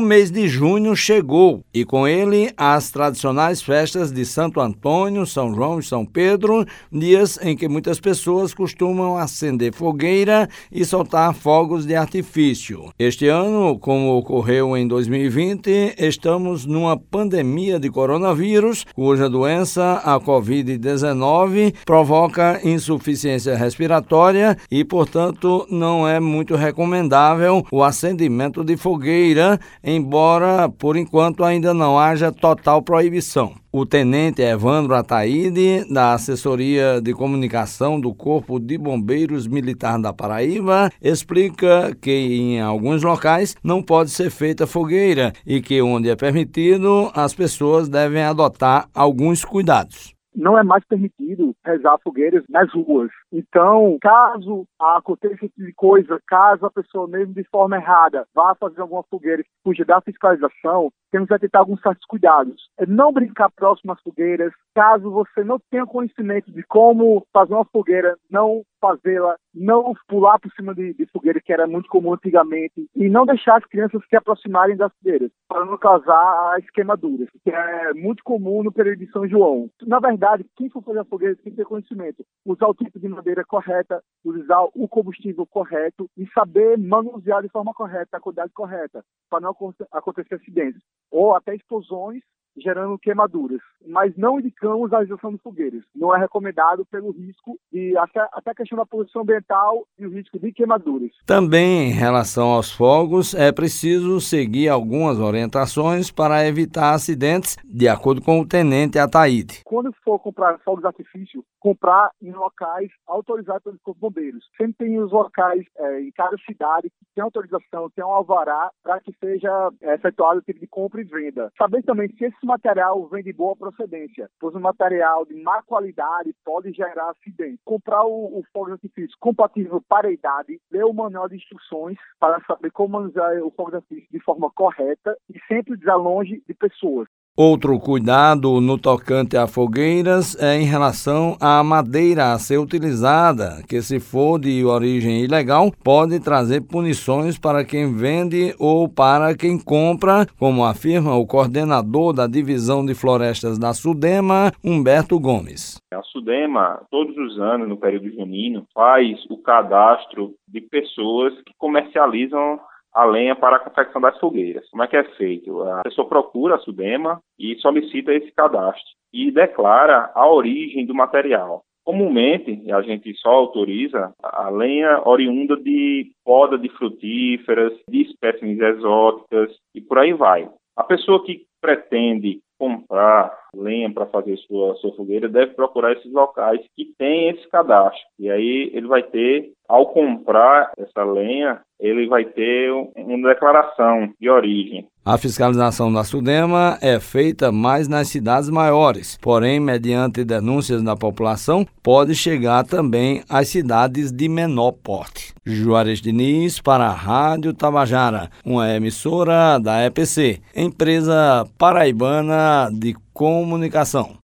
mês de junho chegou e com ele as tradicionais festas de Santo Antônio, São João e São Pedro, dias em que muitas pessoas costumam acender fogueira e soltar fogos de artifício. Este ano, como ocorreu em 2020, estamos numa pandemia de coronavírus, cuja doença, a Covid-19, provoca insuficiência respiratória e, portanto, não é muito recomendável o acendimento de fogueira, embora por enquanto ainda não haja total proibição. O tenente Evandro Ataíde, da Assessoria de Comunicação do Corpo de Bombeiros Militar da Paraíba, explica que em alguns locais não pode ser feita fogueira e que, onde é permitido, as pessoas devem adotar alguns cuidados não é mais permitido rezar fogueiras nas ruas. Então, caso aconteça esse tipo de coisa, caso a pessoa, mesmo de forma errada, vá fazer alguma fogueira que fuja da fiscalização, temos que ter alguns certos cuidados. É não brincar próximo às fogueiras. Caso você não tenha conhecimento de como fazer uma fogueira, não fazê-la, não pular por cima de, de, fogueira, que era muito comum antigamente, e não deixar as crianças se aproximarem das fogueiras, para não causar queimaduras, que é muito comum no período de São João. Na verdade, quem for fazer a fogueira tem que ter conhecimento, usar o tipo de madeira correta, usar o combustível correto e saber manusear de forma correta, a quantidade correta, para não acontecer acidentes. Ou até explosões gerando queimaduras. Mas não indicamos a realização de fogueiras. Não é recomendado pelo risco de até, até a questão da poluição ambiental e o risco de queimaduras. Também em relação aos fogos, é preciso seguir algumas orientações para evitar acidentes, de acordo com o tenente Ataíde. Quando for comprar fogos de artifício, comprar em locais autorizados pelos Bombeiros. Sempre tem os locais é, em cada cidade que tem autorização, tem um alvará para que seja é, efetuado o tipo de compra e venda. Saber também se esse material vem de boa procedência, pois um material de má qualidade pode gerar acidente. Comprar o, o fogo de artifício compatível para a idade, ler o manual de instruções para saber como usar o fogo de artifício de forma correta e sempre longe de pessoas. Outro cuidado no tocante a fogueiras é em relação à madeira a ser utilizada, que se for de origem ilegal, pode trazer punições para quem vende ou para quem compra, como afirma o coordenador da divisão de florestas da Sudema, Humberto Gomes. A Sudema, todos os anos, no período junino, faz o cadastro de pessoas que comercializam a lenha para a confecção das fogueiras. Como é que é feito? A pessoa procura a Sudema e solicita esse cadastro e declara a origem do material. Comumente, a gente só autoriza a lenha oriunda de poda de frutíferas, de espécies exóticas e por aí vai. A pessoa que pretende comprar lenha para fazer sua, sua fogueira, deve procurar esses locais que têm esse cadastro. E aí ele vai ter, ao comprar essa lenha, ele vai ter uma declaração de origem. A fiscalização da Sudema é feita mais nas cidades maiores, porém, mediante denúncias da população, pode chegar também às cidades de menor porte. Juarez Diniz para a Rádio Tabajara, uma emissora da EPC, empresa paraibana de comunicação.